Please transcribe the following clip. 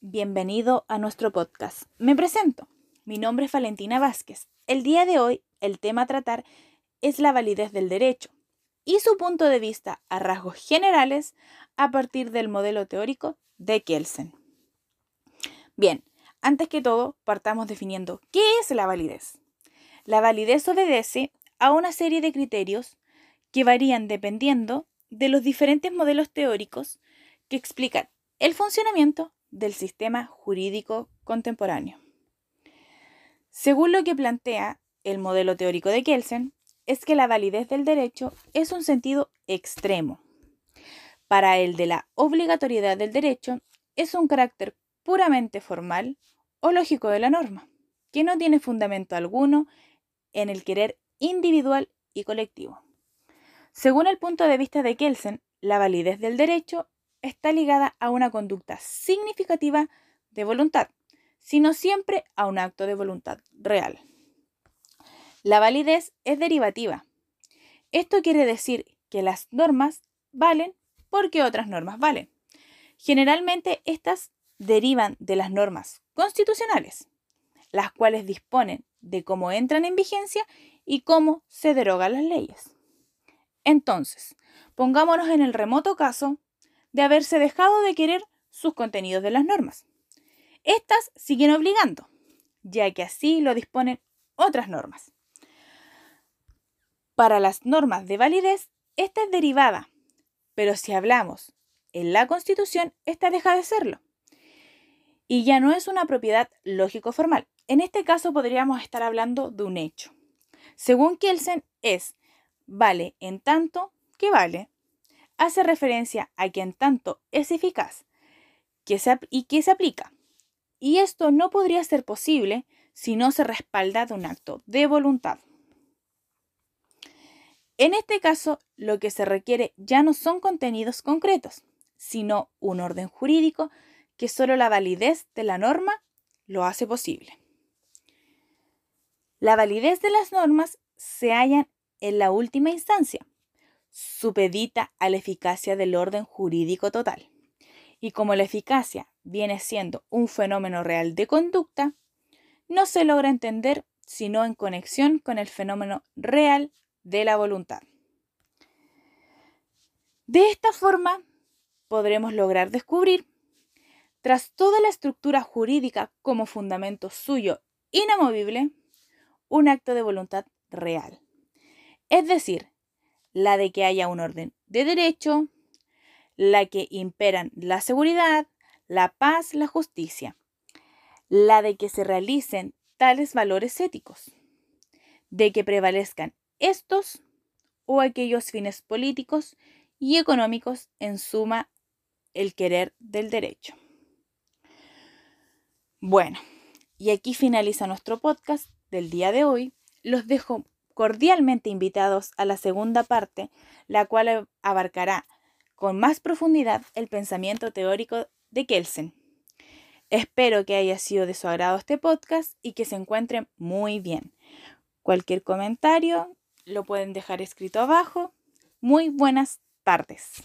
bienvenido a nuestro podcast. Me presento. Mi nombre es Valentina Vázquez. El día de hoy, el tema a tratar es la validez del derecho y su punto de vista a rasgos generales a partir del modelo teórico de Kelsen. Bien, antes que todo, partamos definiendo qué es la validez. La validez obedece a una serie de criterios que varían dependiendo de los diferentes modelos teóricos que explican el funcionamiento del sistema jurídico contemporáneo. Según lo que plantea el modelo teórico de Kelsen, es que la validez del derecho es un sentido extremo. Para el de la obligatoriedad del derecho, es un carácter puramente formal o lógico de la norma, que no tiene fundamento alguno en el querer individual y colectivo. Según el punto de vista de Kelsen, la validez del derecho está ligada a una conducta significativa de voluntad, sino siempre a un acto de voluntad real. La validez es derivativa. Esto quiere decir que las normas valen porque otras normas valen. Generalmente estas derivan de las normas constitucionales, las cuales disponen de cómo entran en vigencia y cómo se derogan las leyes. Entonces, pongámonos en el remoto caso de haberse dejado de querer sus contenidos de las normas. Estas siguen obligando, ya que así lo disponen otras normas. Para las normas de validez, esta es derivada, pero si hablamos en la Constitución, esta deja de serlo. Y ya no es una propiedad lógico-formal. En este caso podríamos estar hablando de un hecho. Según Kelsen, es vale en tanto que vale hace referencia a que en tanto es eficaz que y que se aplica. Y esto no podría ser posible si no se respalda de un acto de voluntad. En este caso, lo que se requiere ya no son contenidos concretos, sino un orden jurídico que solo la validez de la norma lo hace posible. La validez de las normas se halla en la última instancia, supedita a la eficacia del orden jurídico total. Y como la eficacia viene siendo un fenómeno real de conducta, no se logra entender sino en conexión con el fenómeno real de la voluntad. De esta forma, podremos lograr descubrir, tras toda la estructura jurídica como fundamento suyo inamovible, un acto de voluntad real. Es decir, la de que haya un orden de derecho, la que imperan la seguridad, la paz, la justicia, la de que se realicen tales valores éticos, de que prevalezcan estos o aquellos fines políticos y económicos, en suma, el querer del derecho. Bueno, y aquí finaliza nuestro podcast del día de hoy. Los dejo cordialmente invitados a la segunda parte, la cual abarcará con más profundidad el pensamiento teórico de Kelsen. Espero que haya sido de su agrado este podcast y que se encuentren muy bien. Cualquier comentario lo pueden dejar escrito abajo. Muy buenas tardes.